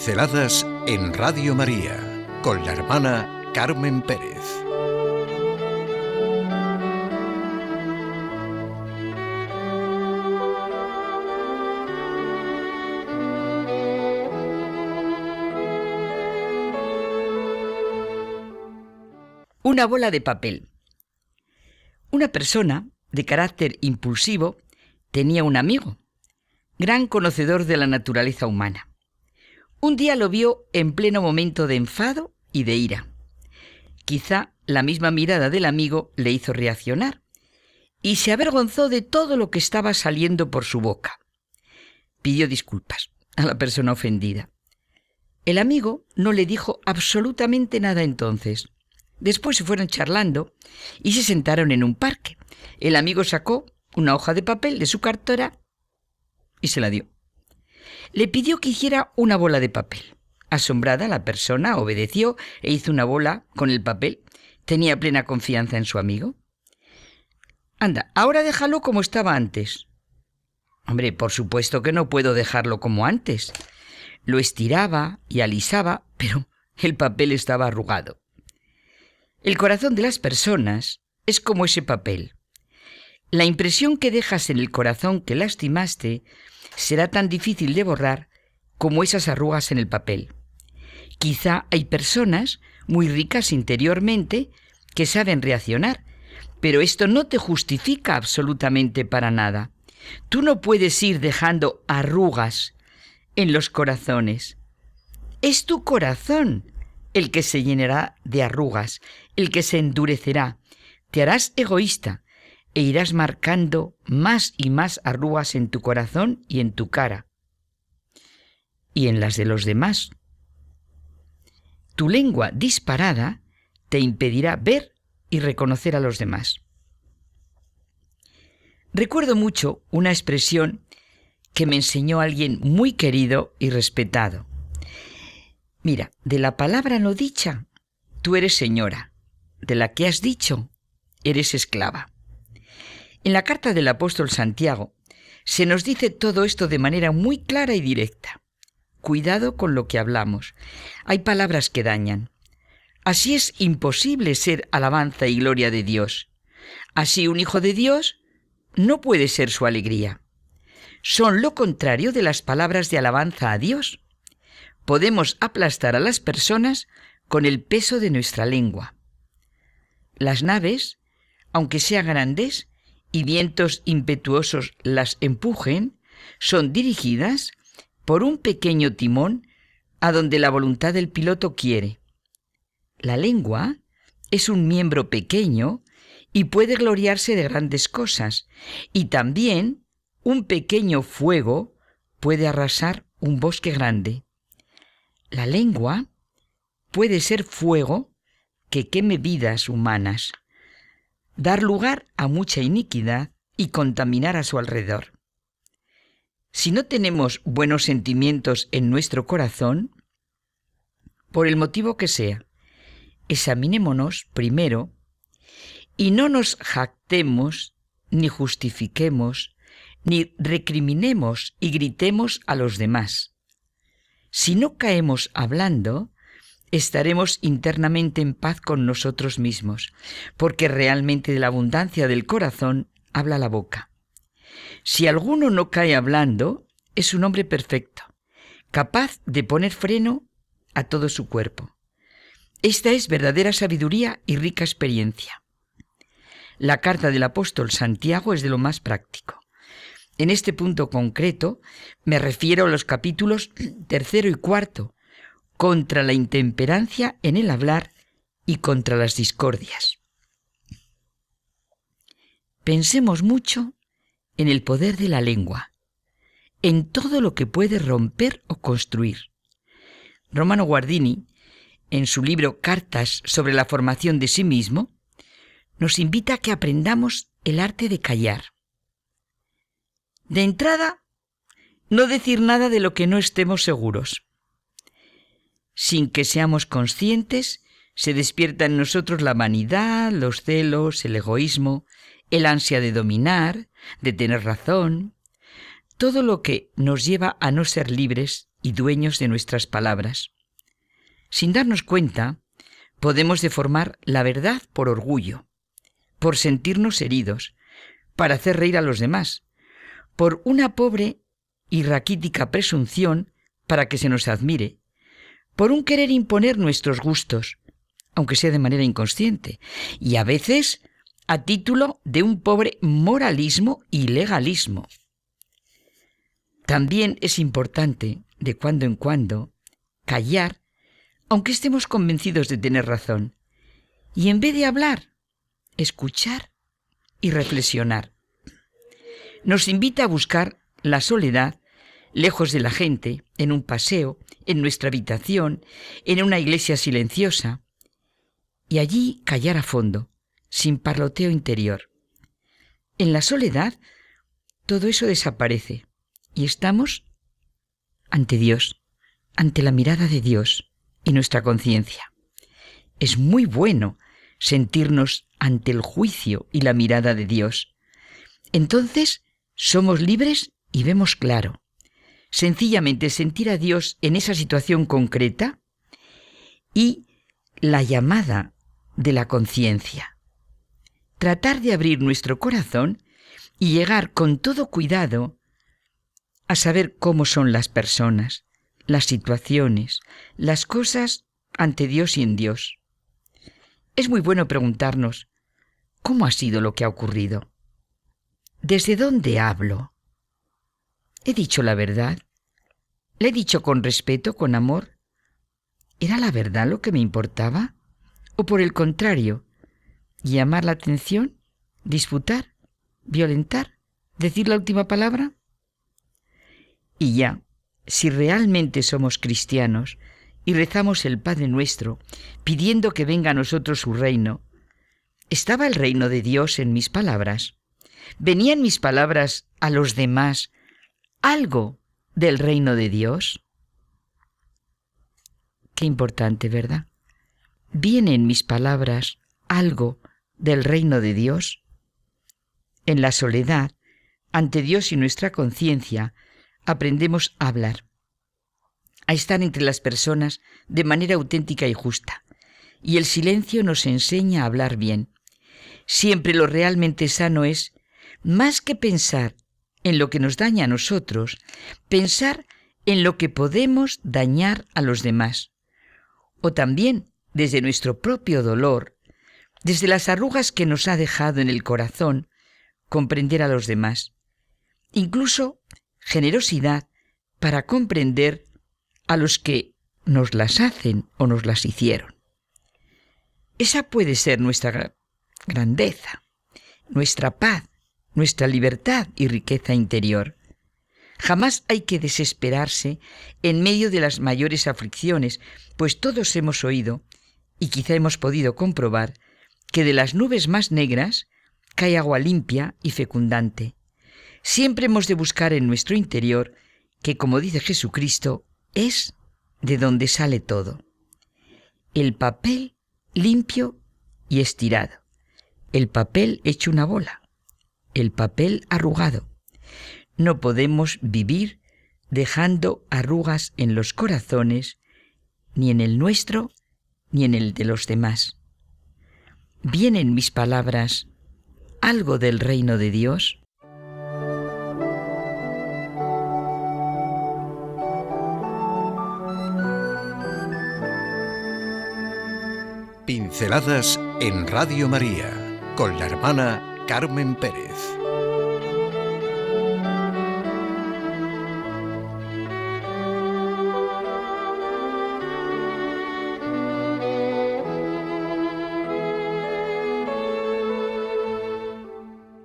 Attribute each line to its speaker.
Speaker 1: Pinceladas en Radio María con la hermana Carmen Pérez.
Speaker 2: Una bola de papel. Una persona de carácter impulsivo tenía un amigo, gran conocedor de la naturaleza humana. Un día lo vio en pleno momento de enfado y de ira. Quizá la misma mirada del amigo le hizo reaccionar y se avergonzó de todo lo que estaba saliendo por su boca. Pidió disculpas a la persona ofendida. El amigo no le dijo absolutamente nada entonces. Después se fueron charlando y se sentaron en un parque. El amigo sacó una hoja de papel de su cartera y se la dio le pidió que hiciera una bola de papel. Asombrada, la persona obedeció e hizo una bola con el papel. Tenía plena confianza en su amigo. Anda, ahora déjalo como estaba antes. Hombre, por supuesto que no puedo dejarlo como antes. Lo estiraba y alisaba, pero el papel estaba arrugado. El corazón de las personas es como ese papel. La impresión que dejas en el corazón que lastimaste será tan difícil de borrar como esas arrugas en el papel. Quizá hay personas muy ricas interiormente que saben reaccionar, pero esto no te justifica absolutamente para nada. Tú no puedes ir dejando arrugas en los corazones. Es tu corazón el que se llenará de arrugas, el que se endurecerá. Te harás egoísta, e irás marcando más y más arrugas en tu corazón y en tu cara y en las de los demás. Tu lengua disparada te impedirá ver y reconocer a los demás. Recuerdo mucho una expresión que me enseñó alguien muy querido y respetado. Mira, de la palabra no dicha, tú eres señora, de la que has dicho, eres esclava. En la carta del apóstol Santiago se nos dice todo esto de manera muy clara y directa. Cuidado con lo que hablamos. Hay palabras que dañan. Así es imposible ser alabanza y gloria de Dios. Así un hijo de Dios no puede ser su alegría. Son lo contrario de las palabras de alabanza a Dios. Podemos aplastar a las personas con el peso de nuestra lengua. Las naves, aunque sean grandes, y vientos impetuosos las empujen, son dirigidas por un pequeño timón a donde la voluntad del piloto quiere. La lengua es un miembro pequeño y puede gloriarse de grandes cosas, y también un pequeño fuego puede arrasar un bosque grande. La lengua puede ser fuego que queme vidas humanas dar lugar a mucha iniquidad y contaminar a su alrededor. Si no tenemos buenos sentimientos en nuestro corazón, por el motivo que sea, examinémonos primero y no nos jactemos, ni justifiquemos, ni recriminemos y gritemos a los demás. Si no caemos hablando, estaremos internamente en paz con nosotros mismos, porque realmente de la abundancia del corazón habla la boca. Si alguno no cae hablando, es un hombre perfecto, capaz de poner freno a todo su cuerpo. Esta es verdadera sabiduría y rica experiencia. La carta del apóstol Santiago es de lo más práctico. En este punto concreto me refiero a los capítulos tercero y cuarto, contra la intemperancia en el hablar y contra las discordias. Pensemos mucho en el poder de la lengua, en todo lo que puede romper o construir. Romano Guardini, en su libro Cartas sobre la formación de sí mismo, nos invita a que aprendamos el arte de callar. De entrada, no decir nada de lo que no estemos seguros sin que seamos conscientes, se despierta en nosotros la vanidad, los celos, el egoísmo, el ansia de dominar, de tener razón, todo lo que nos lleva a no ser libres y dueños de nuestras palabras. Sin darnos cuenta, podemos deformar la verdad por orgullo, por sentirnos heridos, para hacer reír a los demás, por una pobre y raquítica presunción para que se nos admire, por un querer imponer nuestros gustos, aunque sea de manera inconsciente, y a veces a título de un pobre moralismo y legalismo. También es importante, de cuando en cuando, callar, aunque estemos convencidos de tener razón, y en vez de hablar, escuchar y reflexionar. Nos invita a buscar la soledad lejos de la gente, en un paseo, en nuestra habitación, en una iglesia silenciosa, y allí callar a fondo, sin parloteo interior. En la soledad, todo eso desaparece y estamos ante Dios, ante la mirada de Dios y nuestra conciencia. Es muy bueno sentirnos ante el juicio y la mirada de Dios. Entonces somos libres y vemos claro. Sencillamente sentir a Dios en esa situación concreta y la llamada de la conciencia. Tratar de abrir nuestro corazón y llegar con todo cuidado a saber cómo son las personas, las situaciones, las cosas ante Dios y en Dios. Es muy bueno preguntarnos, ¿cómo ha sido lo que ha ocurrido? ¿Desde dónde hablo? ¿He dicho la verdad? ¿Le he dicho con respeto, con amor? ¿Era la verdad lo que me importaba? ¿O por el contrario, llamar la atención, disputar, violentar, decir la última palabra? Y ya, si realmente somos cristianos y rezamos el Padre nuestro, pidiendo que venga a nosotros su reino, ¿estaba el reino de Dios en mis palabras? ¿Venían mis palabras a los demás algo del reino de Dios? Qué importante, ¿verdad? ¿Viene en mis palabras algo del reino de Dios? En la soledad, ante Dios y nuestra conciencia, aprendemos a hablar, a estar entre las personas de manera auténtica y justa. Y el silencio nos enseña a hablar bien. Siempre lo realmente sano es, más que pensar en lo que nos daña a nosotros, pensar en lo que podemos dañar a los demás. O también desde nuestro propio dolor, desde las arrugas que nos ha dejado en el corazón, comprender a los demás. Incluso generosidad para comprender a los que nos las hacen o nos las hicieron. Esa puede ser nuestra grandeza, nuestra paz, nuestra libertad y riqueza interior. Jamás hay que desesperarse en medio de las mayores aflicciones, pues todos hemos oído y quizá hemos podido comprobar que de las nubes más negras cae agua limpia y fecundante. Siempre hemos de buscar en nuestro interior, que como dice Jesucristo, es de donde sale todo. El papel limpio y estirado. El papel hecho una bola. El papel arrugado. No podemos vivir dejando arrugas en los corazones, ni en el nuestro, ni en el de los demás. ¿Vienen mis palabras algo del reino de Dios?
Speaker 1: Pinceladas en Radio María con la hermana Carmen Pérez.